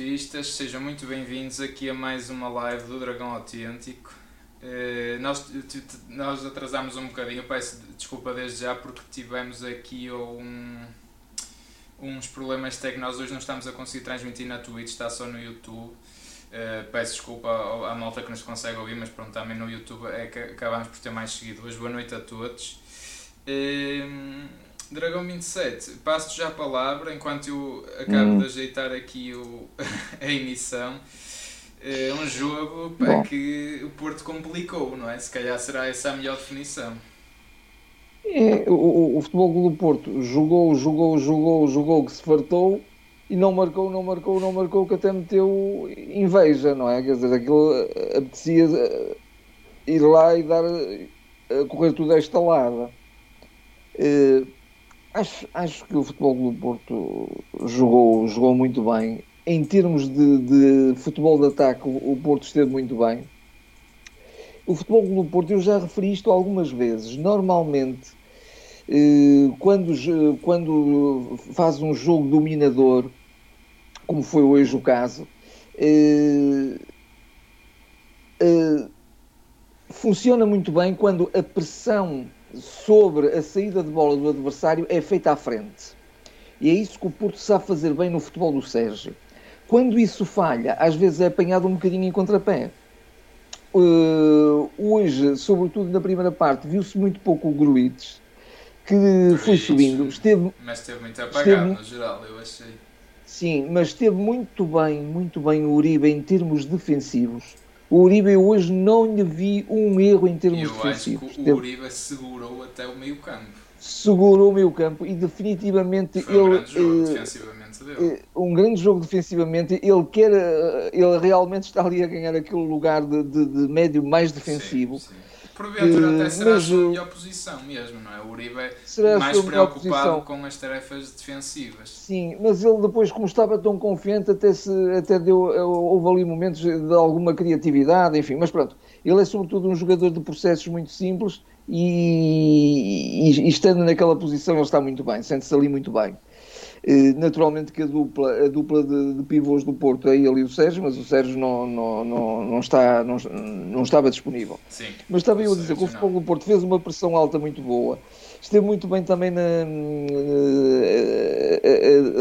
Olá portistas, sejam muito bem-vindos aqui a mais uma live do Dragão Autêntico. Eh, nós, nós atrasámos um bocadinho, peço desculpa desde já porque tivemos aqui um, uns problemas técnicos, hoje não estamos a conseguir transmitir na Twitch, está só no YouTube. Uh, peço desculpa à, malta que nos consegue ouvir, mas pronto, também no YouTube é que acabamos por ter mais seguidores. Boa noite a todos. Dragão 27, passo já a palavra enquanto eu acabo hum. de ajeitar aqui o, a emissão. É um jogo pá, que o Porto complicou, não é? Se calhar será essa a melhor definição. É, o, o Futebol do Porto jogou, jogou, jogou, jogou, que se fartou e não marcou, não marcou, não marcou, que até meteu inveja, não é? Quer dizer, aquilo eh, apetecia eh, ir lá e dar a correr tudo esta lada. Uh, acho, acho que o Futebol do Porto jogou, jogou muito bem. Em termos de, de futebol de ataque, o, Porto esteve muito bem. O Futebol do Porto, eu já referi isto algumas vezes, normalmente quando, quando faz um jogo dominador, como foi hoje o caso, eh, eh, funciona muito bem quando a pressão sobre a saída de bola do adversário é feita à frente. E é isso que o Porto sabe fazer bem no futebol do Sérgio. Quando isso falha, às vezes é apanhado um bocadinho em contrapé. Uh, hoje, sobretudo na primeira parte, viu-se muito pouco o Gruites, que foi subindo. Esteve, mas esteve muito apagado esteve, no geral, eu achei. Sim, mas esteve muito bem, muito bem o Uribe em termos defensivos. O Uribe hoje não lhe vi um erro em termos eu defensivos. Eu acho que o Uribe segurou até o meio campo. Segurou o meio campo e definitivamente Foi um ele... Grande jogo, eh, defensivamente dele. Eh, um grande jogo defensivamente. Ele quer... Eh, ele realmente está ali a ganhar aquele lugar de, de, de médio mais defensivo. Sim, sim Porventura uh, até será mas, a sua melhor posição mesmo, não é? O Uribe é mais preocupado com as tarefas defensivas. Sim, mas ele depois, como estava tão confiante, até, se, até deu, eh, houve ali momentos de alguma criatividade, enfim, mas pronto. Ele é sobretudo um jogador de processos muito simples e, e, e estando naquela posição ele está muito bem, sente-se ali muito bem. Eh, naturalmente que a dupla, a dupla de, de, pivôs do Porto é ele e o Sérgio, mas o Sérgio não, não, não, não, está, não, não estava disponível. Sim, mas estava eu a dizer que o futebol do Porto fez uma pressão alta muito boa. Esteve muito bem também na,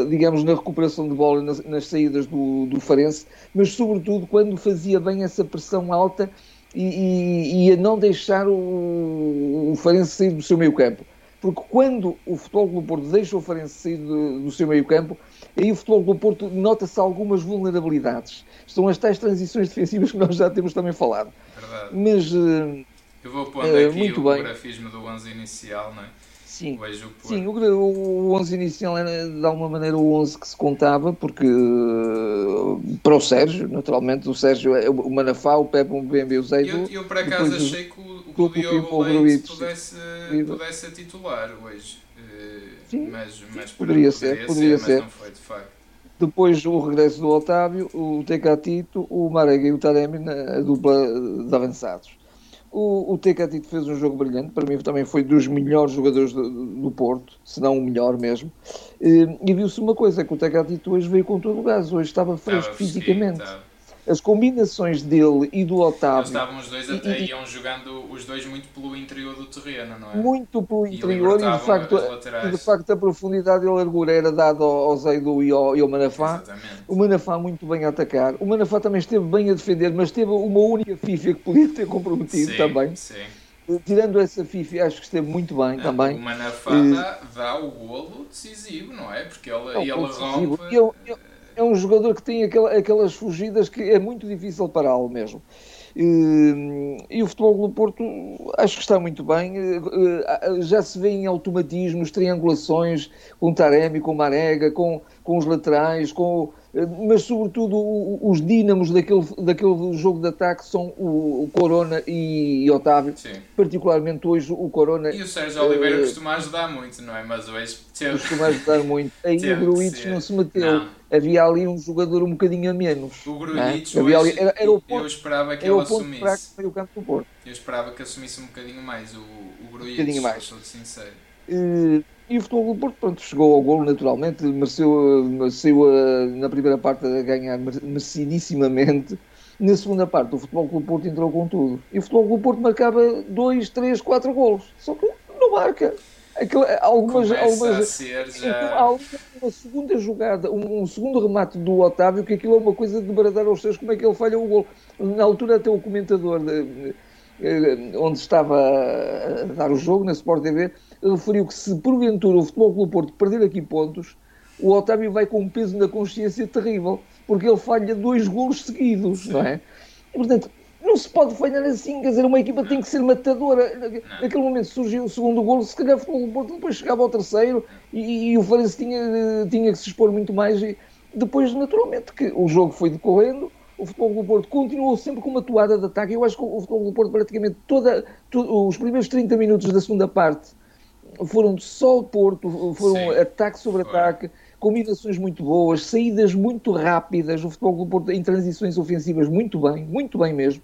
digamos, na recuperação de bola, nas, nas saídas do, do Farense, mas sobretudo quando fazia bem essa pressão alta e, e, e a não deixar o, o Farense sair do seu meio campo porque quando o Futebol do Porto deixa o Farense sair do, do seu meio campo, aí o Futebol do Porto nota-se algumas vulnerabilidades. São as tais transições defensivas que nós já temos também falado. Verdade. Mas... Uh, Eu vou pondo uh, aqui o bem. grafismo do 11 inicial, não é? Sim, Sim o, o 11 inicial era de alguma maneira o 11 que se contava, porque para o Sérgio, naturalmente, o Sérgio, é o Manafá, o Pepe, o Bembe e o Zé. Eu, eu por acaso achei que o, o Diogo Leite pudesse, pudesse ser titular hoje. Eh, Sim, mas, mas poderia, ser, poderia ser, mas não foi de facto. Depois o regresso do Otávio, o Tecatito, o Marega e o Taremi na dupla de avançados. O, o Tecatito fez um jogo brilhante, para mim também foi dos melhores jogadores do, do Porto, se não o melhor mesmo. E, e viu-se uma coisa, que o Tecatito hoje veio com todo o gás, hoje estava fresco fisicamente. Estava as combinações dele e do Otávio. Eles estavam os dois até, e, iam jogando os dois muito pelo interior do terreno, não é? Muito pelo interior e, e de, facto, de facto a profundidade e a largura era dada ao, ao Zaidu e ao, e ao Manafá. Exatamente. O Manafá muito bem a atacar. O Manafá também esteve bem a defender, mas teve uma única FIFA que podia ter comprometido sim, também. Sim. Tirando essa FIFA, acho que esteve muito bem não, também. O Manafá e... dá, dá, o golo decisivo, não é? Porque ele, é ele rompe. Eu, eu, é um jogador que tem aquela, aquelas fugidas que é muito difícil pará-lo mesmo. E, e, o futebol do Porto acho que está muito bem. Já se vê em automatismos, triangulações com Taremi, com Marega, com, com os laterais, com, mas sobretudo os dínamos daquele, daquele jogo de ataque são o, Corona e, Otávio, Sim. particularmente hoje o Corona. E o Sérgio Oliveira uh, costuma ajudar muito, não é? Mas hoje teve... costuma ajudar muito. Aí o não se meteu. Não. Havia ali um jogador um bocadinho a menos. O Gruites, é? ali, era, era o ponto, eu esperava que ele assumisse. o campo do Porto. Eu esperava que assumisse um bocadinho mais o, o Gruites, um bocadinho mais. sou sincero. Uh, E o Futebol do Porto pronto, chegou ao golo naturalmente, mereceu, mereceu na primeira parte a ganhar merecidissimamente. Na segunda parte, o Futebol do Porto entrou com tudo. E o Futebol do Porto marcava 2, 3, 4 golos. Só que não marca. Aquela, algumas, algumas, já... uma segunda jogada, um, um, segundo remate do Otávio, que aquilo é uma coisa de bradar aos seus, como é que ele falha o gol. Na altura até o comentador de, de, onde estava a dar o jogo, na Sport TV, referiu que se porventura o Futebol Clube Porto perder aqui pontos, o Otávio vai com um peso na consciência terrível, porque ele falha dois golos seguidos, não é? E, portanto, não se pode falhar assim, quer dizer, uma equipa tem que ser matadora. Naquele momento surgiu o segundo golo, se calhar o Porto depois chegava ao terceiro e, e o Farense tinha, tinha que se expor muito mais. E depois, naturalmente, que o jogo foi decorrendo, o Futebol do Porto continuou sempre com uma toada de ataque. Eu acho que o Futebol do Porto, praticamente toda, os primeiros 30 minutos da segunda parte, foram só o Porto, foram Sim. ataque sobre ataque, combinações muito boas, saídas muito rápidas, o futebol do Porto em transições ofensivas muito bem, muito bem mesmo.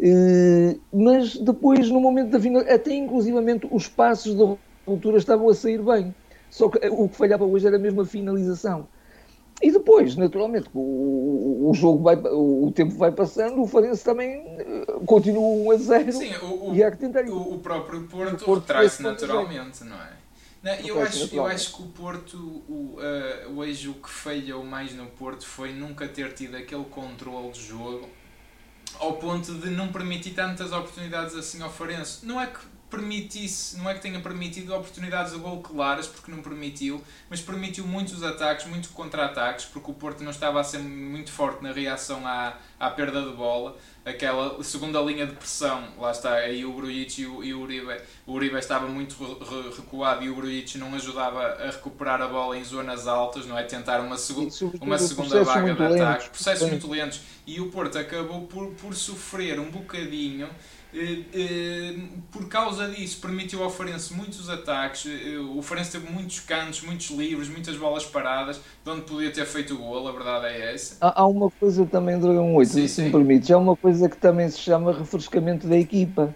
Uh, mas depois, no momento da final, até inclusivamente os passos da ruptura estavam a sair bem. Só que o que falhava hoje era mesmo a finalização. E depois, naturalmente, o, o jogo vai, o tempo vai passando, o Farense também eh, continua 1 a 0 Sim, o, e há que tentar o, o próprio Porto, Porto retrai-se naturalmente, não é? Não, eu, acho, eu acho que o Porto, o, uh, hoje o que falhou mais no Porto foi nunca ter tido aquele controle de jogo ao ponto de não permitir tantas oportunidades assim ao Farense. Não é que permitisse, não é que tenha permitido oportunidades de gol claras, porque não permitiu, mas permitiu muitos ataques, muitos contra-ataques, porque o Porto não estava a ser muito forte na reação à, à perda de bola. Aquela segunda linha de pressão, lá está, aí o Grujic e o, e o Uribe. O Uribe estava muito re, recuado e o Grujic não ajudava a recuperar a bola em zonas altas, não é? Tentar uma, segu uma segunda vaga de ataque. Processos muito lentos. E o Porto acabou por, por sofrer um bocadinho por causa disso, permitiu ao Farense muitos ataques. Eh, o Farense teve muitos cantos, muitos livros, muitas bolas paradas, de onde podia ter feito o gol, a verdade é essa. Há, há uma coisa também, Dragão 8, sim, se sim. me permites, há uma coisa que também se chama refrescamento da equipa.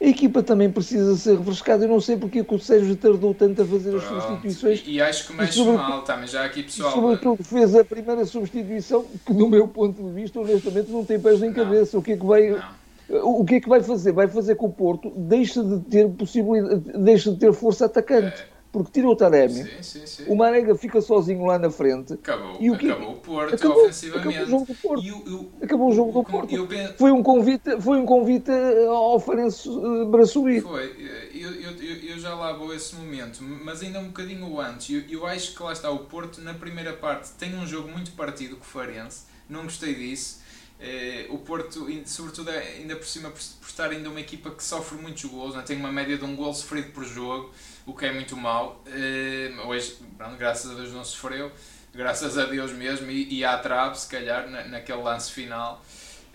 A equipa também precisa ser refrescada. Eu não sei porque é que o Sérgio tardou tanto a fazer Pronto. as substituições. E, e acho que mexe mal também, já aqui pessoal. Sobretudo fez a primeira substituição, que do meu ponto de vista, honestamente, não tem pés nem não. cabeça. O que é que vai. Não o que é que vai fazer? Vai fazer que o Porto deixe de ter possibilidade, deixe de ter força atacante. Porque tira o Taremi, sim, sim, sim. o Marega fica sozinho lá na frente. Acabou, e o que... acabou o Porto acabou, ofensivamente. Acabou o jogo do Porto. Acabou o jogo do Porto. Penso... Foi, um convite, foi um convite ao Farense eh, para subir. Foi, eu, eu, eu, já lá vou esse momento, mas ainda um bocadinho antes. Eu, eu acho que lá está o Porto, na primeira parte, tem um jogo muito partido com o Farense. Não gostei disso eh, o Porto, sobretudo ainda por cima, por, estar ainda uma equipa que sofre muitos gols, né? tem uma média de um gol sofrido por jogo, o que é muito mau. Eh, hoje, pronto, graças a Deus, não sofreu, graças a Deus mesmo, e, e à trave, se calhar, na, naquele lance final.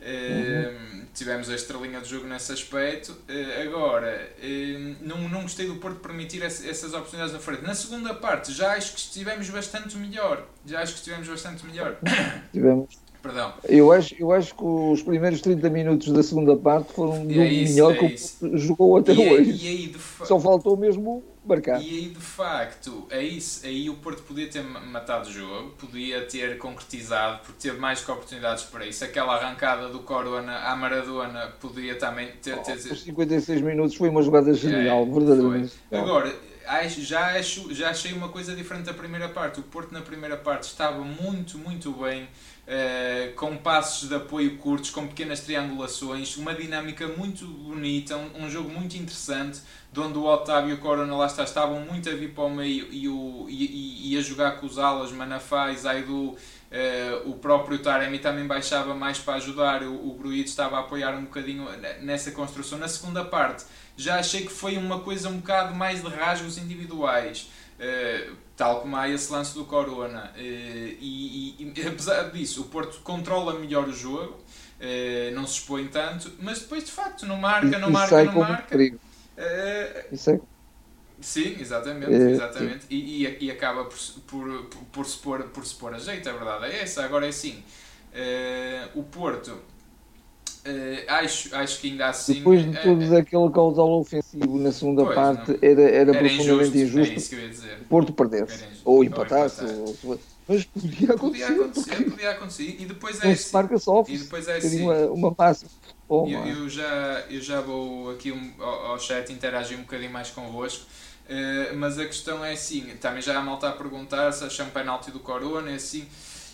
uhum. Tivemos a estrelinha do jogo nesse aspecto. agora, não, não gostei do Porto permitir essas oportunidades na frente. Na segunda parte, já acho que estivemos bastante melhor. Já acho que estivemos bastante melhor. Tivemos Perdão. Eu acho, eu acho que os primeiros 30 minutos da segunda parte foram do é melhor é que o jogou até e hoje. E aí, fa... Só faltou mesmo marcar. E aí, de facto, é isso. Aí o Porto podia ter matado o jogo, podia ter concretizado, porque teve mais que oportunidades para isso. Aquela arrancada do Corona à Maradona podia também ter. ter... Oh, os 56 minutos foi uma jogada genial, é, verdadeiramente. Agora, já, acho, já achei uma coisa diferente da primeira parte. O Porto, na primeira parte, estava muito, muito bem Uh, com passos de apoio curtos, com pequenas triangulações, uma dinâmica muito bonita, um, um, jogo muito interessante, de onde o Otávio e o Corona lá está, estavam muito a vir para o meio e, o, e, e a jogar com os alas, Manafá, Zaidu, uh, o próprio Taremi também baixava mais para ajudar, o, o Gruito estava a apoiar um bocadinho nessa construção. Na segunda parte, já achei que foi uma coisa um bocado mais de rasgos individuais. Uh, tal como há esse lance do Corona. Eh, e, e, apesar disso, o Porto controla melhor o jogo, eh, não se expõe tanto, mas depois de facto não marca, não marca, não marca. Uh, Isso é... Sim, exatamente, é, exatamente. E, e, e, acaba por, por, por, se pôr, por se pôr a jeito, a verdade é essa. Agora é assim, uh, o Porto Uh, acho, acho que ainda assim. Depois de todos é, aquele caudal ofensivo na segunda pois, parte, não, era, era, era profundamente injusto. injusto. É Porto perdesse. Ou empatasse. Ou, mas podia acontecer. Podia acontecer, podia acontecer. E depois é. Não se marca sofre. E depois é assim. Uma, uma máxima. Oh, eu, eu, já, eu já vou aqui um, ao, ao chat interagir um bocadinho mais convosco. Uh, mas a questão é assim, também já há malta a perguntar se acham penalti do Corona, é assim.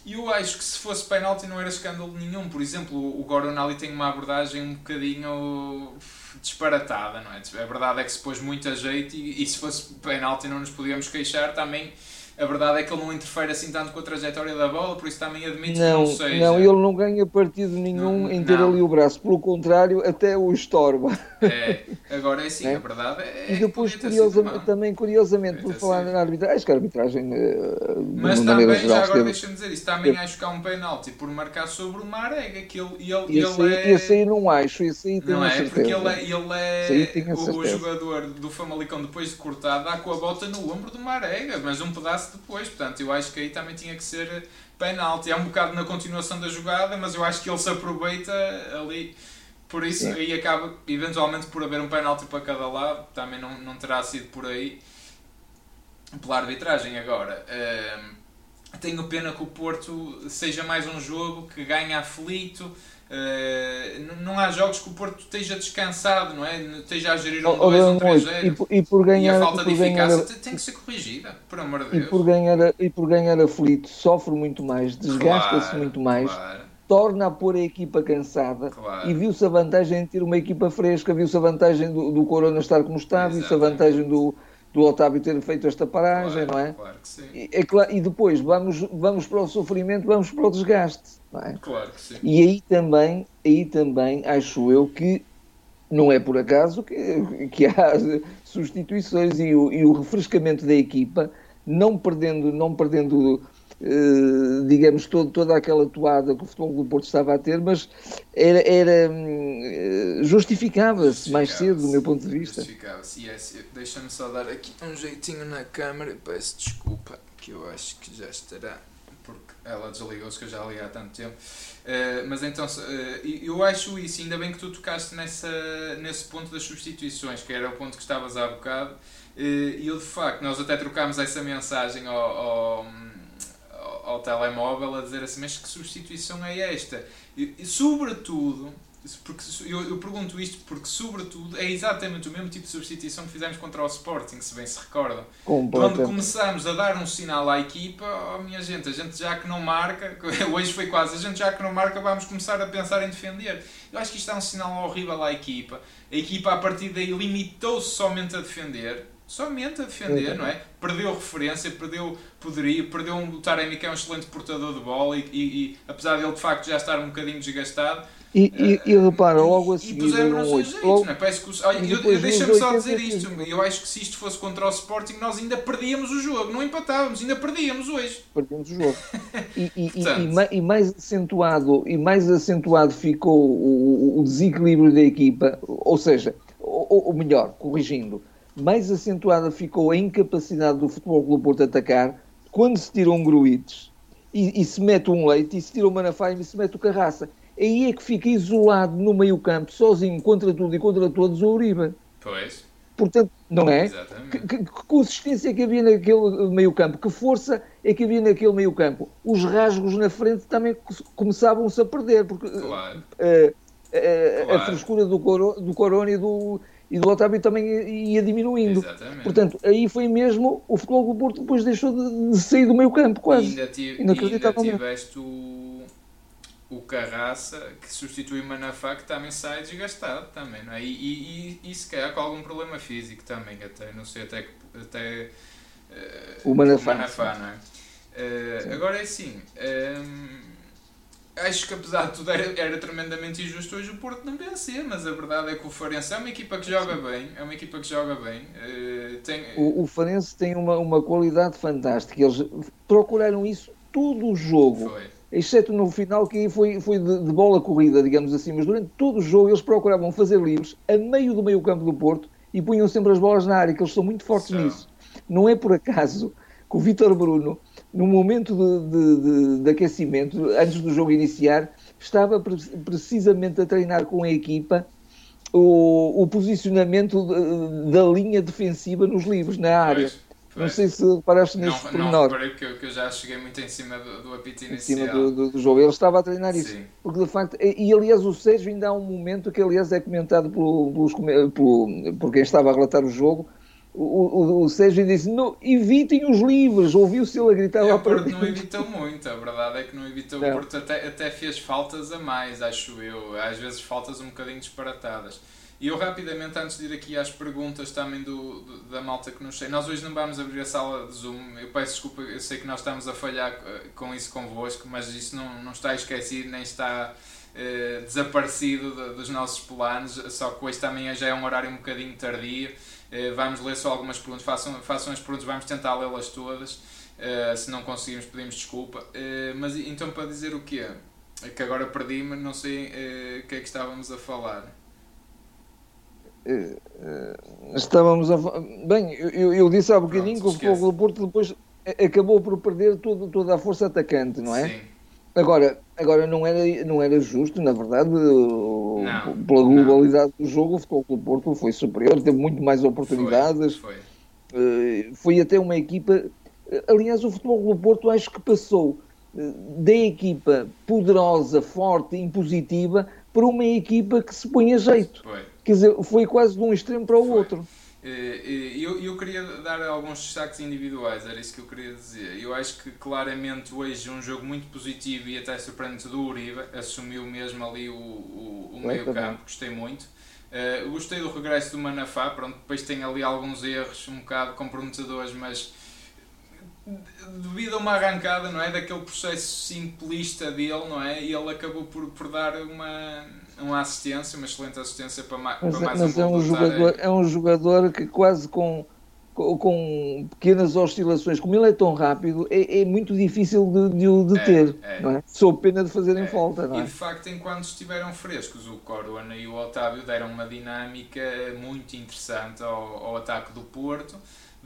E eu acho que se fosse penalti não era escândalo nenhum. Por exemplo, o Corona ali tem uma abordagem um bocadinho disparatada, não é? A verdade é que se pôs muito a jeito e, e se fosse penalti não nos podíamos queixar também a verdade é que ele não interfere assim tanto com a trajetória da bola, por isso também admito não, que não seja. Não, ele não ganha partido nenhum não, em ter não. ali o braço, pelo contrário, até o estorba. É, agora é sim, é? a verdade é. E depois, curiosamente, também curiosamente, por falar na arbitragem, acho que a arbitragem. Eh, Mas também, já agora deixa-me dizer isso, também é. acho que há um penalti por marcar sobre o Marega, que ele, ele, esse, ele é. Esse aí não acho, esse aí tenho Não é, certeza. porque ele é. Ele é o, o, jogador do Famalicão, depois de cortar, dá com a bota no ombro do Marega, mas um pedaço depois, portanto eu acho que aí também tinha que ser penalti. É um bocado na continuação da jogada, mas eu acho que ele se aproveita ali. Por isso, Sim. aí acaba eventualmente por haver um penalti para cada lado. Também não, não terá sido por aí pela arbitragem. Agora, uh, tenho pena que o Porto seja mais um jogo que ganha aflito Uh, não há jogos que o Porto esteja descansado, não é? Esteja a gerir um 2 ou um 3 0 e, e, por ganhar, e a falta de eficácia ganhar, tem que ser corrigida, por amor de Deus. E por ganhar, e por ganhar aflito, sofre muito mais, desgasta-se claro, muito mais. Claro. Torna a pôr a equipa cansada claro. e viu-se a vantagem de ter uma equipa fresca, viu-se a vantagem do, do Corona estar como está, viu-se a vantagem do, do Otávio ter feito esta paragem, claro, não é? Claro que sim. E, é claro, e depois vamos, vamos para o sofrimento, vamos para o desgaste. Não é? Claro que sim. E aí também, aí também acho eu que não é por acaso que, que há substituições e o, e o refrescamento da equipa, não perdendo, não perdendo digamos, todo, toda aquela toada que o futebol do Porto estava a ter, mas era, era uh, justificava-se mais cedo, do meu ponto de vista. Justificava-se, yes. Deixa-me só dar aqui um jeitinho na câmera, peço desculpa, que eu acho que já estará porque ela desligou-se que eu já li há tanto tempo. Uh, mas então, uh, eu acho isso, ainda bem que tu tocaste nessa, nesse ponto das substituições, que era o ponto que estavas há bocado. Uh, e eu, de facto, nós até trocámos essa mensagem ao, ao, ao, telemóvel a dizer assim: mas que substituição é esta? E, e sobretudo porque eu, eu, pergunto isto porque, sobretudo, é exatamente o mesmo tipo de substituição que fizemos contra o Sporting, se bem se recordam. Quando começamos a dar um sinal à equipa, oh, minha gente, a gente já que não marca, hoje foi quase, a gente já que não marca, vamos começar a pensar em defender. Eu acho que isto é um sinal horrível à equipa. A equipa, a partir daí, limitou-se somente a defender. Somente a defender, não é? Perdeu referência, perdeu poderio, perdeu um Taremi que é um excelente portador de bola e, e, e apesar dele de facto já estar um bocadinho desgastado, e, e, e repara, logo a seguir. E puseram-nos um jeito, logo... não é? Parece que. Olha, eu, eu deixa-me só dizer isto. Eu acho que se isto fosse contra o Sporting, nós ainda perdíamos o jogo. Não empatávamos, ainda perdíamos hoje. Perdíamos o jogo. E, e, e, mais acentuado, e mais acentuado ficou o, o desequilíbrio da equipa, ou seja, ou, ou melhor, corrigindo, mais acentuada ficou a incapacidade do Futebol Clube Porto atacar quando se tiram um Gruites e, e, se mete um Leite e se tira o Manafá e se mete o Carraça aí é que fica isolado no meio campo, sozinho, contra tudo e contra todos, o Uribe. Pois. Portanto, não é? Que, que, que, consistência é que havia naquele meio campo, que força é que havia naquele meio campo. Os rasgos na frente também começavam-se a perder, porque claro. uh, uh, claro. a frescura do, coro, do Corona e do, e do Otávio também ia diminuindo. Exatamente. Portanto, aí foi mesmo o futebol do Porto depois deixou de, de sair do meio campo, quase. E ainda, tive, ainda tiveste o o Carraça, que substitui o Manafá, que também sai desgastado também, não é? E, e, e, e se calhar com algum problema físico também, até, não sei, até, até uh, o Manafá, o Manafá não é? Uh, agora é assim, um, ehm, acho que apesar de tudo era, era, tremendamente injusto hoje o Porto não vencer, mas a verdade é que o Farense é uma equipa que joga bem, é uma equipa que joga bem. Uh, tem... o, o Farense tem uma, uma qualidade fantástica, eles procuraram isso todo o jogo. Foi exceto no final que foi, foi de, de, bola corrida, digamos assim, mas durante todo o jogo eles procuravam fazer livros a meio do meio campo do Porto e punham sempre as bolas na área, que eles são muito fortes nisso. Não é por acaso que o Vítor Bruno, no momento de, de, de, de aquecimento, antes do jogo iniciar, estava precisamente a treinar com a equipa o, o posicionamento da linha defensiva nos livros, na área. Pois. Não sei se reparaste nesse não, pormenor. Não porque eu, eu, já cheguei muito em cima do, do apito inicial. Em cima do, do, do, jogo. Ele estava a treinar Sim. isso. Porque de facto, e, e, aliás o Sérgio ainda há um momento que aliás é comentado pelo, pelos, pelo, por quem estava a relatar o jogo, o, o, o Sérgio disse, não, evitem os livros, ouviu-se ele a gritar lá para O Porto não evitou muito, a verdade é que não evitou, não. o Porto até, até fez faltas a mais, acho eu, às vezes faltas um bocadinho disparatadas. E eu rapidamente, antes de ir aqui às perguntas também do, do, da malta que nos sei, nós hoje não vamos abrir a sala de Zoom, eu peço desculpa, eu sei que nós estamos a falhar eh, com isso convosco, mas isso não, não está esquecido, nem está eh, desaparecido de, dos nossos planos, só que hoje também já é um horário um bocadinho tardio, vamos ler só algumas perguntas, façam, façam as perguntas, vamos tentar lê-las todas, eh, se não conseguirmos pedimos desculpa, eh, mas então para dizer o quê? É que agora perdi-me, não sei eh, o que é que estávamos a falar. Eh, estávamos a. Bem, eu, eu disse há bocadinho Pronto, que o Fogo do Porto depois acabou por perder todo, toda a força atacante, não é? Sim. Agora, agora não, era, não era justo, na verdade, não, pela globalidade não. do jogo, o Futebol do Porto foi superior, teve muito mais oportunidades. Foi, foi. Eh, foi até uma equipa. Aliás, o Futebol do Porto acho que passou eh, da equipa poderosa, forte, impositiva, para uma equipa que se põe a jeito. Foi. Quer dizer, foi quase de um extremo para o foi. outro. Eh, eh, eu, eu queria dar alguns destaques individuais, era isso que eu queria dizer. Eu acho que claramente hoje um jogo muito positivo e até surpreendente do Uribe, assumiu mesmo ali o, o, o meio campo, gostei muito. Uh, gostei do regresso do Manafá, pronto, depois tem ali alguns erros um bocado comprometedores, mas devido a uma arrancada, não é? Daquele processo simplista dele, não é? E ele acabou por, por dar uma, uma assistência, uma excelente assistência para, ma, mas, para mais mas um é um jogador É um jogador que quase com, com, pequenas oscilações, como ele é tão rápido, é, é muito difícil de, de o deter, é, é. é? Sou pena de fazerem é. falta, é? E de facto, enquanto estiveram frescos, o Corona e o Otávio deram uma dinâmica muito interessante ao, ao ataque do Porto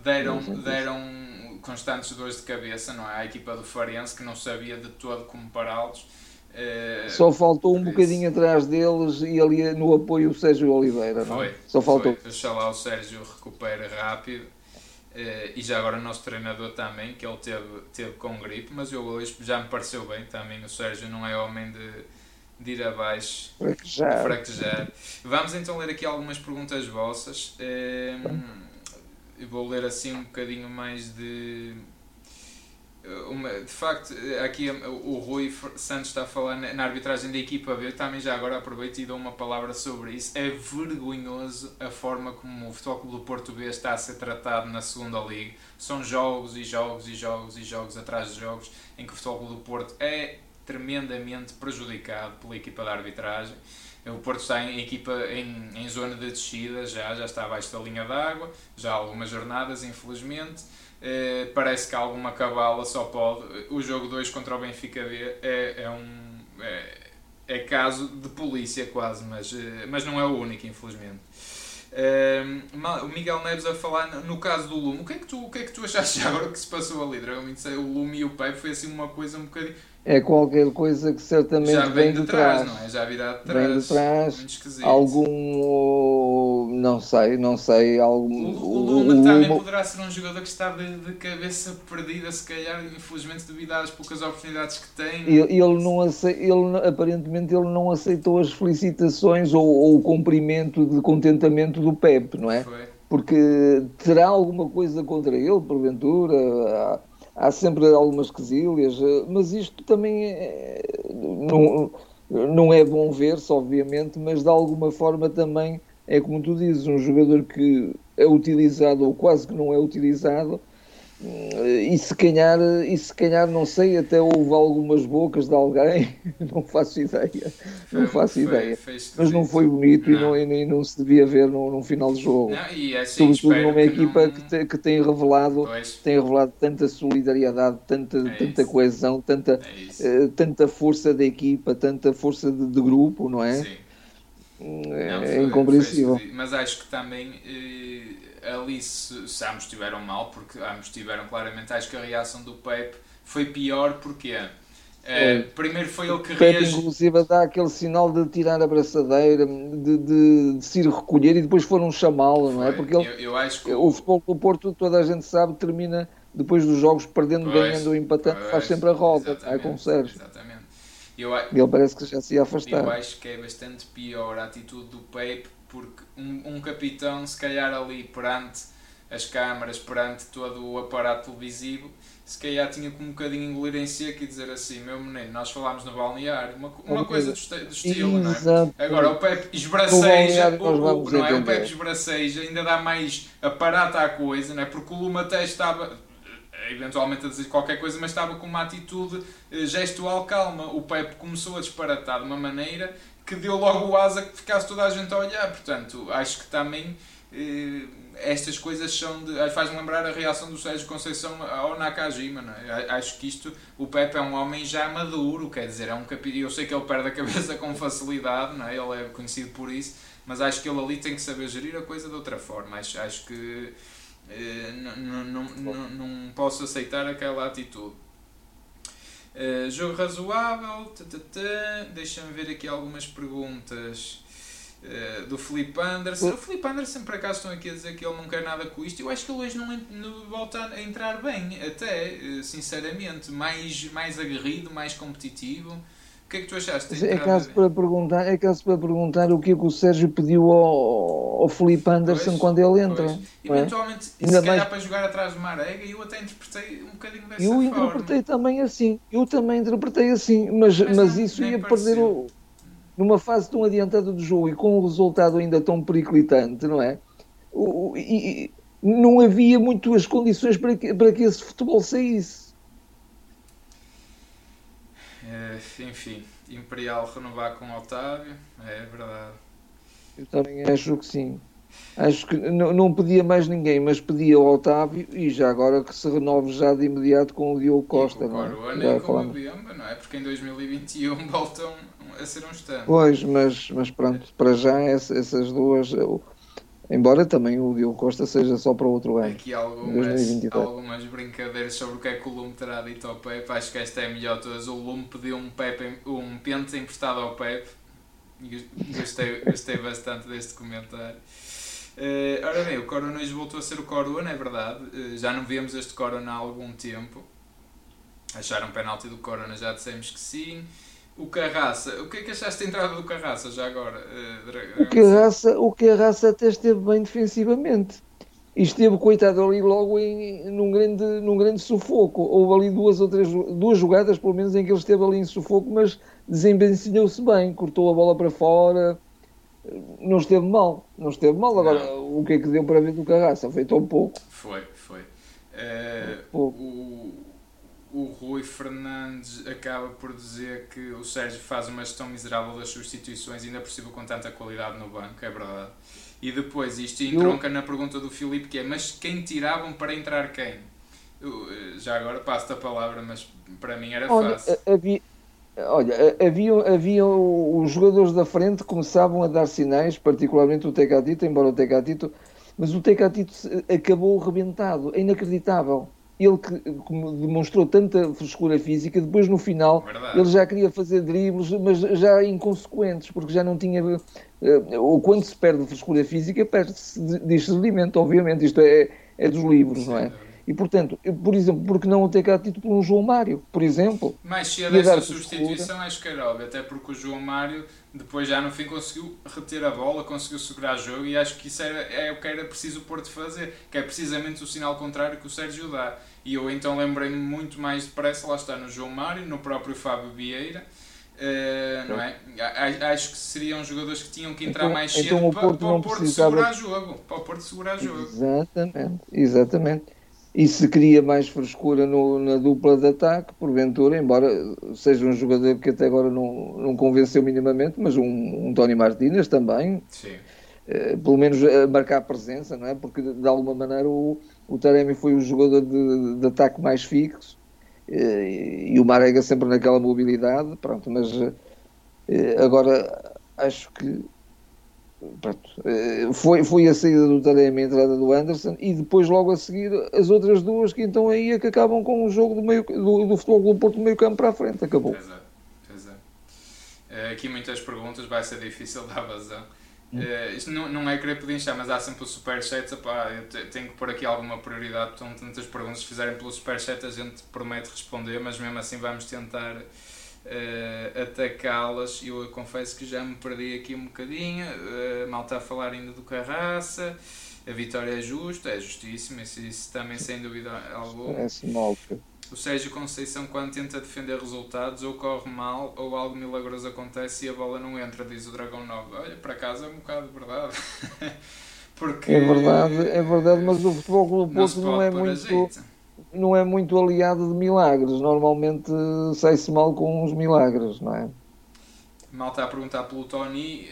deram, deram constantes dores de cabeça não é? à equipa do Farense que não sabia de todo como pará-los. Uh, Só faltou um bocadinho atrás deles e ali no apoio o Sérgio Oliveira. Foi, não? Só faltou. Foi. Oxalá o Sérgio recupere rápido. Uh, e já agora o nosso treinador também, que ele teve, teve com gripe, mas eu hoje já me pareceu bem também. O Sérgio não é homem de, de ir abaixo, fraquejar. de fraquejar. Vamos então ler aqui algumas perguntas vossas. Uh, eu vou ler assim um bocadinho mais de. Uma, de facto, aqui o Rui Santos está a falar na arbitragem da equipa B. Também já agora aproveito e dou uma palavra sobre isso. É vergonhoso a forma como o Futebol Clube do Porto B está a ser tratado na segunda Liga. São jogos e jogos e jogos e jogos atrás de jogos em que o Futebol Clube do Porto é tremendamente prejudicado pela equipa da arbitragem. O Porto está em equipa em, em zona de descida, já, já está abaixo da linha d'água, já há algumas jornadas, infelizmente. Eh, parece que há alguma cabala, só pode. O jogo 2 contra o Benfica B é, é um. É, é, caso de polícia quase, mas, eh, mas não é o único, infelizmente. Uh, o Miguel Neves a falar no caso do Lume. O que é que tu, o que é que tu achaste agora que se passou ali, Dragão? O Lume e o Pepe foi assim uma coisa um bocadinho é qualquer coisa que certamente já vem, de, trás, trás, não é? Já virá de trás. Vem de trás. Algum. Não sei, não sei. Algum, o, o também poderá ser um jogador que está de, de, cabeça perdida, se calhar, infelizmente, devido às poucas oportunidades que tem. Ele, ele, não ace... ele aparentemente ele não aceitou as felicitações ou, ou o cumprimento de contentamento do Pepe, não é? Foi. Porque terá alguma coisa contra ele, porventura há sempre algumas quesilhas, eh, mas isto também é, não, não é bom ver-se, obviamente, mas de alguma forma também é como tu dizes, um jogador que é utilizado ou quase que não é utilizado e se calhar, e se calhar, não sei, até houve algumas bocas de alguém, não faço ideia, não faço foi, ideia. Foi, mas não foi bonito não. E, não, e não se devia ver no final do jogo. Não, e é assim, Sobretudo numa que equipa não... que, te, que tem revelado, tem revelado tanta solidariedade, tanta, é tanta coesão, tanta, é uh, tanta força da equipa, tanta força de, de grupo, não é? Sim. É, não, é incompreensível. mas acho que também. Uh ali se, se ambos estiveram mal, porque ambos estiveram claramente, acho que a reação do Pepe foi pior porque uh, primeiro foi ele que reagiu. inclusive dá aquele sinal de tirar a braçadeira, de, de, de se ir recolher e depois foram chamá-lo, não é? Porque ele, eu, eu que o, o futebol do Porto, toda a gente sabe, termina depois dos jogos perdendo, pois, ganhando ou empatando, pois, faz sempre a roda, é com o Sérgio. Exatamente. Eu, ele parece que já se ia afastar. Eu acho que é bastante pior a atitude do Pepe, porque um, um capitão, se calhar ali perante as câmaras, perante todo o aparato televisivo, se calhar tinha com um bocadinho engolir em seco e dizer assim: meu menino, nós falámos no balneário, uma, uma coisa do, do estilo, não é? Agora o Pepe esbraceja, o, o, não é? O Pepe esbraceja, ainda dá mais aparato à coisa, não é? Porque o Luma até estava eventualmente a dizer qualquer coisa, mas estava com uma atitude eh, gestual calma. O Pepe começou a disparatar de uma maneira que deu logo o asa que ficasse toda a gente a olhar. Portanto, acho que também eh, estas coisas são de. faz-me lembrar a reação do Sérgio Conceição ao Nakajima. É? Acho que isto, o Pepe é um homem já maduro, quer dizer, é um capítulo. Eu sei que ele perde a cabeça com facilidade, não é? ele é conhecido por isso, mas acho que ele ali tem que saber gerir a coisa de outra forma. Acho, acho que eh, não, não, não, não posso aceitar aquela atitude. Uh, jogo razoável, deixa-me ver aqui algumas perguntas uh, do Felipe Anderson. O Felipe Anderson, por acaso, estão aqui a dizer que ele não quer nada com isto. Eu acho que ele hoje não, não volta a entrar bem, até, sinceramente, mais, mais aguerrido, mais competitivo que é que tu achaste? É caso, para perguntar, é caso para perguntar o que, é que o Sérgio pediu ao, ao Felipe Anderson pois, quando ele entra. Pois. É? Eventualmente, se calhar mais... para jogar atrás de Marega, eu até interpretei um bocadinho dessa eu forma. Eu interpretei também assim, eu também interpretei assim, mas, mas, mas não, isso ia pareceu. perder o, numa fase tão adiantada do jogo e com um resultado ainda tão periclitante, não é? O, e, não havia muito as condições para que, para que esse futebol saísse. É, enfim, Imperial renovar com Otávio, é verdade. Eu também acho que sim. Acho que não, não pedia mais ninguém, mas pedia o Otávio e já agora que se renove já de imediato com o Diogo Costa. E com o Coruana é? e com o Biamba, não é? Porque em 2021 voltam a ser um stand. Pois, mas, mas pronto, para já essas duas, Embora também o Diogo Costa seja só para outro ano. Aqui algumas, algumas brincadeiras sobre o que é que o Lume terá dito ao Pepe. Acho que esta é a melhor de todas. O Lume pediu um, Pepe, um pente emprestado ao Pepe. Gostei, gostei bastante deste comentário. Uh, ora bem, o Corona hoje voltou a ser o Corona, é verdade. Uh, já não víamos este Corona há algum tempo. Acharam um penalti do Corona, já dissemos que sim. O Carraça, o que é que achaste da entrada do Carraça já agora? Uh, o, Carraça, o Carraça até esteve bem defensivamente. E esteve, coitado, ali logo em, num, grande, num grande sufoco. Houve ali duas ou três duas jogadas, pelo menos, em que ele esteve ali em sufoco, mas desembencilhou-se bem, cortou a bola para fora, não esteve mal. Não esteve mal. Agora, não. o que é que deu para ver do Carraça? Foi tão pouco. Foi, foi. Uh, pouco. O o Rui Fernandes acaba por dizer que o Sérgio faz uma gestão miserável das substituições, ainda por cima com tanta qualidade no banco, é verdade. E depois isto entronca na pergunta do Filipe que é, mas quem tiravam para entrar quem? Eu, eh, já agora passo-te a palavra, mas para mim era olha, fácil. Havia, olha, havia, havia os jogadores da frente começavam a dar sinais, particularmente o Tecatito, embora o Tecatito, mas o Tecatito acabou rebentado, é inacreditável ele que demonstrou tanta frescura física, depois no final Verdade. ele já queria fazer dribles, mas já inconsequentes, porque já não tinha. Eh, ou quando se perde frescura física, perde-se discernimento, obviamente. Isto é, é dos livros, não é? E portanto, por exemplo, porque não o ter cá título por um João Mário, por exemplo? Mais cedo essa substituição acho que era óbvio, até porque o João Mário depois já no fim conseguiu reter a bola, conseguiu segurar o jogo e acho que isso era, é o que era preciso o Porto fazer, que é precisamente o sinal contrário que o Sérgio dá. E eu então lembrei-me muito mais depressa, lá está no João Mário, no próprio Fábio Vieira. Uh, não é? Acho que seriam jogadores que tinham que entrar então, mais cedo então para, para, o Porto precisava... segurar jogo. Para o Porto segurar jogo. Exatamente, exatamente. E se cria mais frescura no, na dupla de ataque, porventura, embora seja um jogador que até agora não, não convenceu minimamente, mas um, um Tony Martínez também. Uh, pelo menos a marcar presença, não é? Porque de alguma maneira o, o Taremi foi o jogador de, de ataque mais fixo e o Marega sempre naquela mobilidade, pronto, mas agora acho que pronto, uh, foi, foi a saída do Taremi a entrada do Anderson e depois logo a seguir as outras duas que então aí é que acabam com o jogo do, meio, do, do futebol do Porto do meio campo para a frente, acabou. Exato, aqui muitas perguntas, vai ser difícil dar vazão. Uh, isto não, não é querer pedinchar, mas há sempre o superchat. eu tenho que pôr aqui alguma prioridade. Estão tantas perguntas. Se fizerem pelo superchat, a gente promete responder, mas mesmo assim vamos tentar uh, atacá-las. Eu confesso que já me perdi aqui um bocadinho. Uh, mal está a falar ainda do Carraça. A vitória é justa, é justíssima, isso, isso também sem dúvida alguma. É o Sérgio Conceição, quando tenta defender resultados, ou corre mal, ou algo milagroso acontece e a bola não entra, diz o Dragão 9. Olha, para casa é um bocado verdade. Porque é verdade, é verdade, mas o futebol do Porto não, não é muito. Não é muito aliado de milagres. Normalmente sai-se mal com os milagres, não é? Mal está a perguntar pelo Tony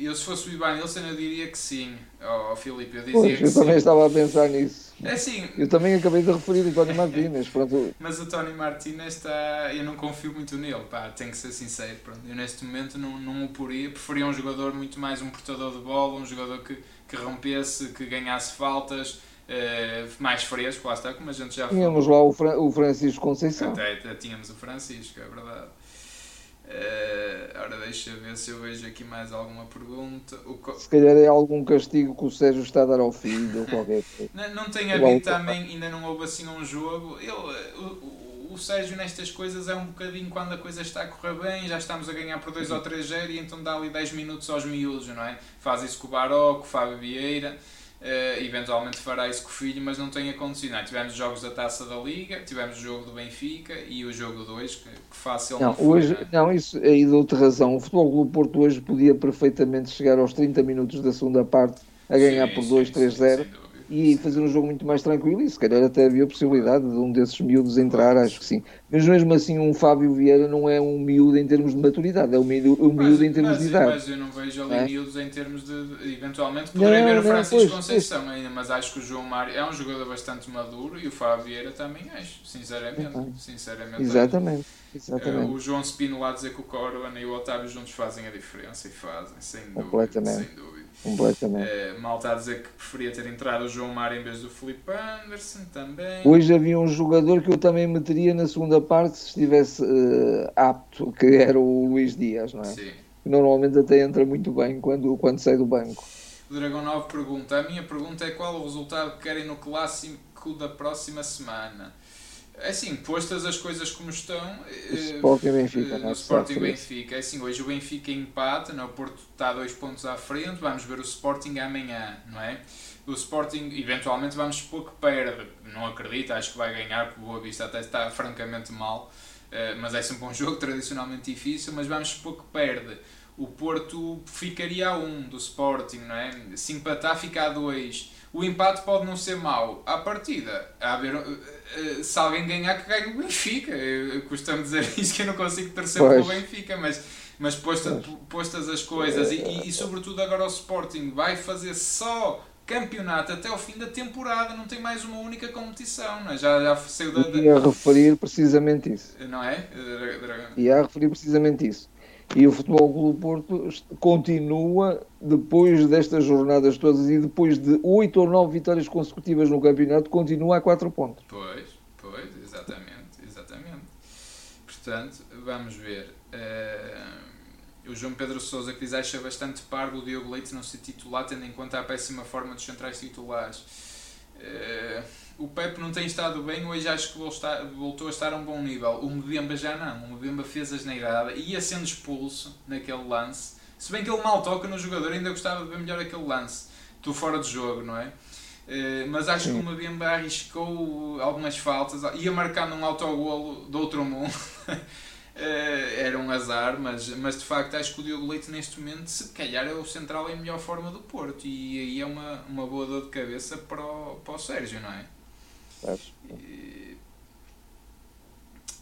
eu se fosse o Ivan Nilsson eu diria que sim, ao oh, Filipe, eu dizia pois, que eu sim. também estava a pensar nisso. É assim. Eu também acabei de referir o Tony Martínez, pronto. Mas o Tony Martínez está, eu não confio muito nele, pá, tenho que ser sincero, pronto. Eu neste momento não, não o poria, preferia um jogador muito mais um portador de bola, um jogador que, que rompesse, que ganhasse faltas, Uh, mais fresco, lá está, como a gente já falou. Tínhamos lá o, Fra o Francisco Conceição. Até, até, tínhamos o Francisco, é verdade. Uh, ora, deixa ver se eu vejo aqui mais alguma pergunta. Co... Se calhar é algum castigo que o Sérgio está a dar ao filho ou qualquer coisa. não, não tem havido também, ainda não houve assim um jogo. Eu, o, o, o, Sérgio nestas coisas é um bocadinho quando a coisa está a correr bem, já estamos a ganhar por 2 ou 3 0 e então dá ali 10 minutos aos miúdos, não é? Faz isso com o Baró, com o Fábio Vieira. Uh, eventualmente fará isso com o filho, mas não tem acontecido. Não, é? tivemos jogos da Taça da Liga, tivemos o jogo do Benfica e o jogo 2, que, que fácil não, não foi, hoje, não, é? isso aí dou-te razão. O Futebol Clube Porto hoje podia perfeitamente chegar aos 30 minutos da segunda parte a ganhar sim, por 2-3-0 e fazer um jogo muito mais tranquilo e se calhar até havia a possibilidade de um desses miúdos entrar, acho que sim. Mas mesmo assim um Fábio Vieira não é um miúdo em termos de maturidade, é um miúdo, um mas, miúdo em termos mas, de idade. Mas eu não vejo ali é? miúdos em termos de, eventualmente poderia ver o Francisco pois, Conceição pois. ainda, mas acho que o João Mário é um jogador bastante maduro e o Fábio Vieira também acho, sinceramente. Sinceramente Exatamente. Exatamente. Uh, o João Spino lá dizer que o Corona e o Otávio juntos fazem a diferença e fazem, sem dúvida. Completamente. Sem dúvida. Completamente. Uh, mal está a dizer que preferia ter entrado o João Mário em vez do Felipe Anderson também. Hoje havia um jogador que eu também meteria na segunda parte se estivesse uh, apto, que era o Luís Dias, não é? Sim. Normalmente até entra muito bem quando, quando sai do banco. O Dragão 9 pergunta: A minha pergunta é qual o resultado que querem no clássico da próxima semana? É assim, postas as coisas como estão, o Sporting Benfica, no Sporting Benfica, é assim, hoje o Benfica empata, não, o Porto está dois pontos à frente, vamos ver o Sporting amanhã, não é? O Sporting, eventualmente, vamos supor que perde, não acredito, acho que vai ganhar, porque o Boa Vista até está francamente mal, mas é sempre um jogo tradicionalmente difícil, mas vamos supor que perde. O Porto ficaria a 1 um do Sporting, não é? Se empatar, fica a 2 o empate pode não ser mau à partida. A ver, eh, eh, se alguém ganhar, que ganhe o Benfica. Custa-me dizer isso que eu não consigo torcer pelo Benfica, mas, mas posta, postas as coisas e, e, e, sobretudo agora o Sporting vai fazer só campeonato até ao fim da temporada, não tem mais uma única competição, é? já, já saiu da. da... Ia referir precisamente isso. Não é? Ia referir precisamente isso. E o Futebol Clube Porto continua, depois destas jornadas todas e depois de oito ou nove vitórias consecutivas no campeonato, continua a quatro pontos. Pois, pois, exatamente, exatamente. Portanto, vamos ver. Uh, o João Pedro Sousa que diz acha bastante parvo o Diogo Leite não ser titular, tendo em conta a péssima forma dos centrais titulares. Uh, o Pepe não tem estado bem, hoje acho que voltou a estar a um bom nível. O Mbemba já não. O Mbemba fez a e ia sendo expulso naquele lance. Se bem que ele mal toca no jogador, ainda gostava de ver melhor aquele lance. Tu fora de jogo, não é? Uh, mas acho Sim. que o Mbemba arriscou algumas faltas. Ia marcando um autogolo do outro mundo. uh, era um azar, mas, mas de facto acho que o Diogo Leite neste momento, se calhar, é o central em melhor forma do Porto. E aí é uma, uma boa dor de cabeça para o, para o Sérgio, não é?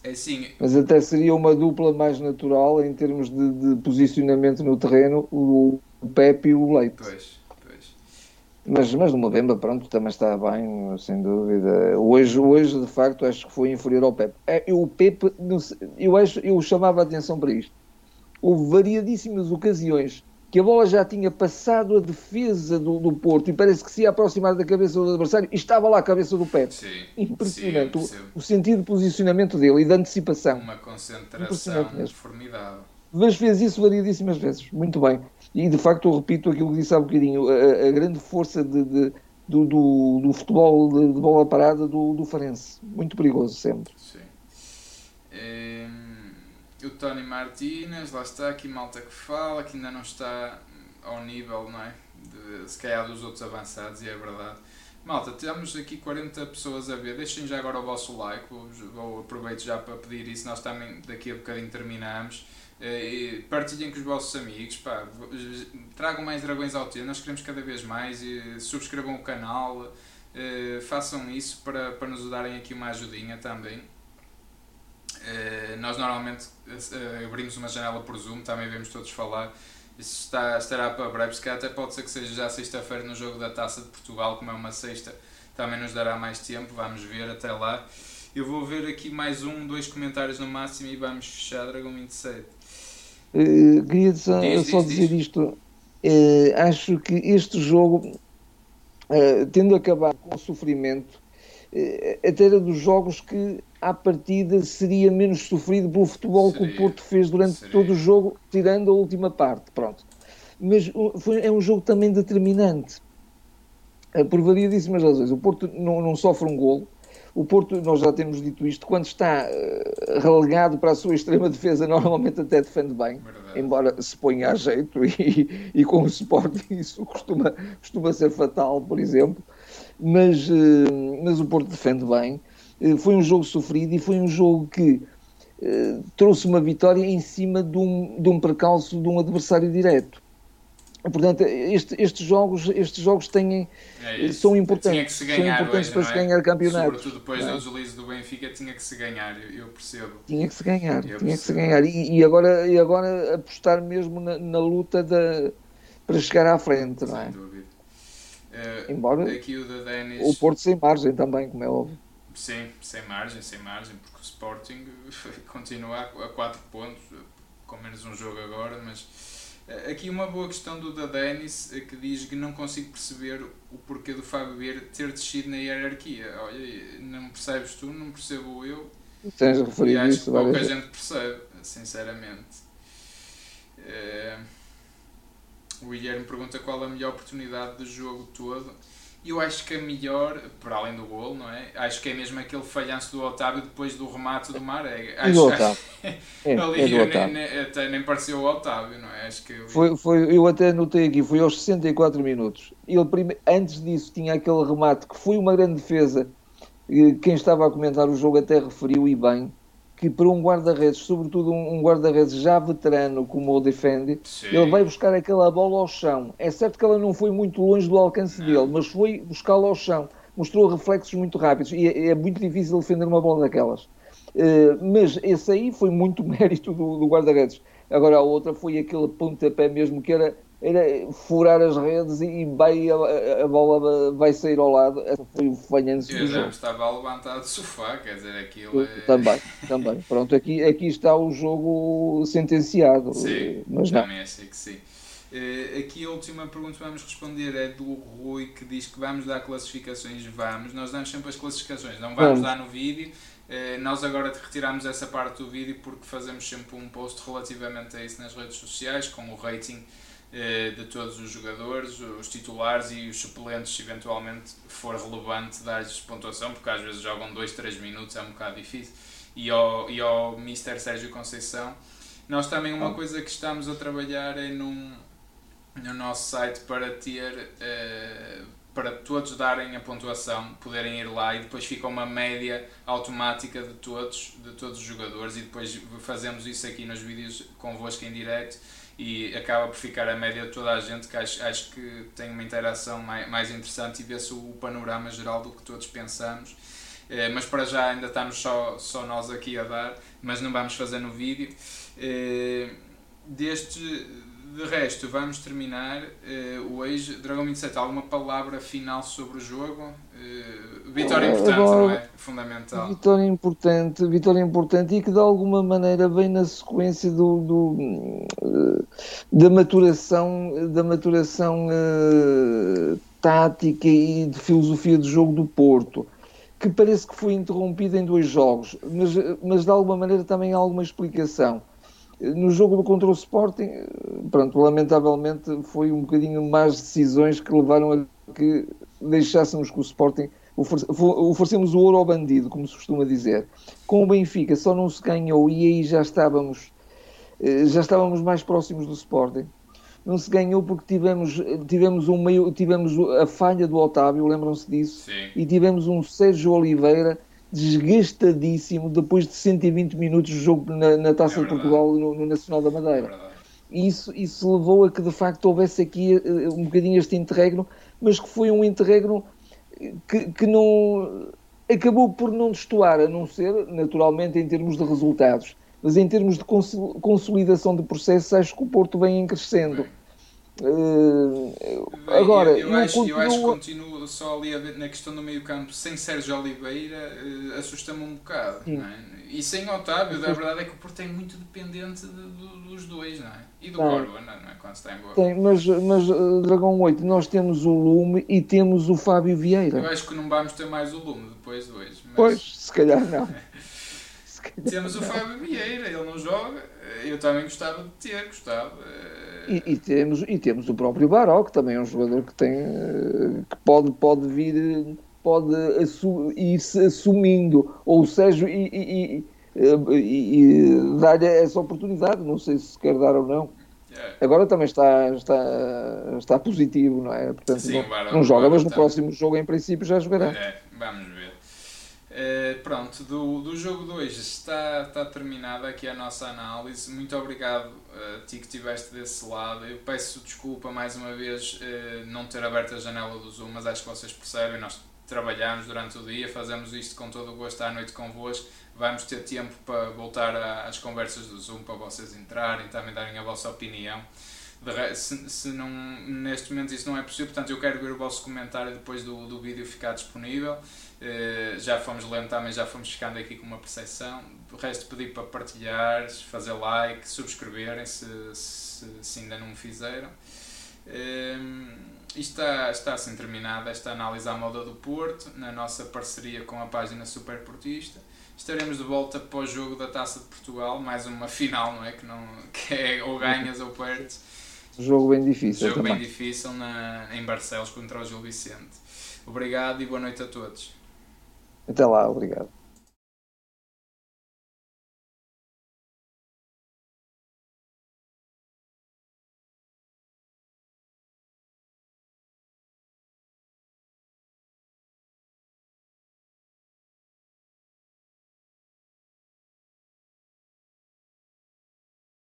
É assim. Mas até seria uma dupla mais natural em termos de, de posicionamento no terreno, o, Pepe e o Leite. Pois, pois. Mas, mas no Movember, pronto, também está bem, sem dúvida. Hoje, hoje, de facto, acho que foi inferior ao Pepe. É, o Pepe, eu, acho, eu chamava a atenção para isto. Houve variadíssimas ocasiões que a bola já tinha passado a defesa do, do Porto e parece que se ia aproximar da cabeça do adversário e estava lá a cabeça do Pepe. Sim, Impressionante. sim, o, o, sentido de posicionamento dele e de antecipação. Uma concentração formidável. Mas fez isso variedíssimas vezes. Muito bem. E de facto, eu repito aquilo que disse há bocadinho: a, a grande força de, de, do, do, do, futebol de, de, bola parada do, do Farense. Muito perigoso sempre. Sim. É o Tony Martínez, lá está, aqui malta que fala, que ainda não está ao nível, não é? De, se calhar dos outros avançados, e é verdade. Malta, temos aqui 40 pessoas a ver, deixem já agora o vosso like, vou, aproveito já para pedir isso, nós também daqui a bocadinho terminamos. Uh, partilhem com os vossos amigos, pá, tragam mais dragões ao tio, nós queremos cada vez mais, e subscrevam o canal, uh, façam isso para, para nos darem aqui uma ajudinha também. Uh, nós normalmente uh, abrimos uma janela por Zoom, também vemos todos falar. Isso está, estará para breve, se até pode ser que seja já sexta-feira no jogo da Taça de Portugal, como é uma sexta, também nos dará mais tempo, vamos ver até lá. Eu vou ver aqui mais um, dois comentários no máximo e vamos fechar Dragão 27. Uh, queria só, diz, só diz, dizer diz. isto. Uh, acho que este jogo, uh, tendo acabado com o sofrimento, até era dos jogos que à partida seria menos sofrido pelo futebol seria, que o Porto fez durante seria. todo o jogo, tirando a última parte, pronto. Mas foi, é um jogo também determinante, eh, por variadíssimas razões. O Porto não, não sofre um golo, o Porto, nós já temos dito isto, quando está uh, relegado para a sua extrema defesa, normalmente até defende bem, Verdade. embora se ponha a jeito e, e com o Sporting isso costuma, costuma ser fatal, por exemplo. Mas, uh, mas o Porto defende bem. Eh, foi um jogo sofrido e foi um jogo que uh, trouxe uma vitória em cima de um, de um percalço de um adversário direto. Portanto, este, estes jogos, estes jogos têm, é são importantes, ganhar, são importantes para se é? ganhar campeonatos. Sobretudo depois é? do deslize do Benfica, tinha que se ganhar, eu percebo. Tinha que se ganhar, eu tinha percebo. que se ganhar. E, e, agora, e agora apostar mesmo na, na luta da, para chegar à frente, não é? Sem dúvida. Uh, Embora o, o Porto sem margem também, como é óbvio. Sim, sem margem, sem margem, porque o Sporting continua a 4 pontos, com menos um jogo agora, mas eh, aqui uma boa questão do da Dennis, eh, que diz que não consigo perceber o porquê do Fábio Vieira ter descido na hierarquia. Olha, não percebes tu, não percebo eu. Tens referido e acho isso, que pouca gente percebe, sinceramente. Uh, o Guilherme pergunta qual a melhor oportunidade do jogo todo. E eu acho que a melhor, para além do gol, não é? Acho que é mesmo aquele falhanço do Otávio depois do remate do Marega. Acho, do Otávio. é, ali é do Otávio. Nem, até nem pareceu o Otávio, não é? Acho que eu... Foi, foi, eu até notei aqui, foi aos 64 minutos. Ele, prime... Antes disso tinha aquele remate que foi uma grande defesa. Quem estava a comentar o jogo até referiu e bem que para um guarda-redes, sobretudo um, guarda-redes já veterano como o Defende, Sim. ele vai buscar aquela bola ao chão. É certo que ela não foi muito longe do alcance não. dele, mas foi buscá-la ao chão. Mostrou reflexos muito rápidos e é, é muito difícil defender uma bola daquelas. Uh, mas esse aí foi muito mérito do, do guarda-redes. Agora a outra foi aquele pontapé mesmo que era era furar as redes e vai, a, a, bola vai sair ao lado. Essa foi o falhanço do jogo. estava levantado do sofá, quer dizer, aquilo é... Também, também. Pronto, aqui, aqui está o jogo sentenciado. Sim, mas também não. achei que sim. Uh, aqui a última pergunta que vamos responder é do Rui que diz que vamos dar classificações. Vamos, nós damos sempre as classificações, não vamos, vamos. dar no vídeo. Uh, nós agora retiramos essa parte do vídeo porque fazemos sempre um post relativamente a isso nas redes sociais com o rating eh, de todos os jogadores, os titulares e os suplentes, se eventualmente for relevante dar-lhes pontuação, porque às vezes jogam 2, 3 minutos, é um bocado difícil. E ao, e ao Mr. Sérgio Conceição, nós também uma coisa que estamos a trabalhar é num, no nosso site para ter. Uh, para todos darem a pontuação, poderem ir lá e depois fica uma média automática de todos, de todos os jogadores e depois fazemos isso aqui nos vídeos convosco em direto e acaba por ficar a média de toda a gente que acho, acho que tem uma interação mais, mais interessante e vê-se o panorama geral do que todos pensamos. Eh, mas para já ainda estamos só, só nós aqui a dar, mas não vamos fazer no vídeo. Eh, deste, de resto, vamos terminar uh, hoje. Dragão 27, alguma palavra final sobre o jogo? Uh, vitória importante, Agora, não é? Fundamental. Vitória importante, vitória importante e que de alguma maneira vem na sequência do, do uh, da maturação, da maturação tática e de filosofia de jogo do Porto que parece que foi interrompida em dois jogos, mas, mas de alguma maneira também há alguma explicação no jogo contra o Sporting, pronto, lamentavelmente foi um bocadinho mais decisões que levaram a que deixássemos que o Sporting oferecemos o ouro ao bandido, como se costuma dizer. Com o Benfica só não se ganhou e aí já estávamos eh, já estávamos mais próximos do Sporting. Não se ganhou porque tivemos, tivemos, um meio, tivemos a falha do Otávio, lembram-se disso? Sim. E tivemos um Sérgio Oliveira desgastadíssimo depois de 120 minutos de jogo na, na Taça é de Portugal no, no, Nacional da Madeira. É e isso, isso levou a que de facto houvesse aqui uh, um bocadinho este interregno, mas que foi um interregno que, que não acabou por não destoar, a não ser naturalmente em termos de resultados. Mas em termos de consolidação de processos, acho que o Porto vem crescendo. Bem Uh, agora, eu, eu, acho, continuo... eu acho que continuo só ali na questão do meio campo, sem Sérgio Oliveira, uh, assusta-me um bocado. É? E sem Otávio, a verdade é que o Porto é muito dependente de, de, dos dois, não é? E do Corva, não, é? Quando está em boa. Tem, mas, mas uh, Dragão 8, nós temos o Lume e temos o Fábio Vieira. Eu acho que não vamos ter mais o Lume depois de hoje. Mas... Pois, se calhar não. se calhar temos não. o Fábio Vieira, ele não joga, eu também gostava de ter, gostava e, e, temos, e temos o próprio Baró, que também é um jogador que tem que pode, pode vir, pode assu, ir-se assumindo, ou Sérgio e, e, e, e dar-lhe essa oportunidade, não sei se quer dar ou não. É. Agora também está, está, está positivo, não é? Portanto, Sim, não, Barão, não joga, mas no próximo jogo, em princípio, já jogará. É, vamos. Uh, pronto, do, do jogo 2 está, está terminada aqui a nossa análise. Muito obrigado a uh, ti que estiveste desse lado. Eu peço desculpa mais uma vez uh, não ter aberto a janela do Zoom, mas acho que vocês percebem. Nós trabalhamos durante o dia, fazemos isto com todo o gosto à noite convosco. Vamos ter tempo para voltar às conversas do Zoom para vocês entrarem, também darem a vossa opinião. Se, se não, neste momento isso não é possível, portanto eu quero ver o vosso comentário depois do, do vídeo ficar disponível. Uh, já fomos lendo também, já fomos ficando aqui com uma percepção. O resto pedir para partilhar, fazer like, subscreverem se, se, se ainda não o fizeram. Uh, está, está assim terminada esta análise à moda do Porto, na nossa parceria com a página Superportista. Estaremos de volta para o jogo da Taça de Portugal, mais uma final, não é? Que, não, que é ou ganhas ou perdes. Jogo bem difícil. Jogo também. bem difícil na, em Barcelos contra o Gil Vicente. Obrigado e boa noite a todos. Até lá, obrigado.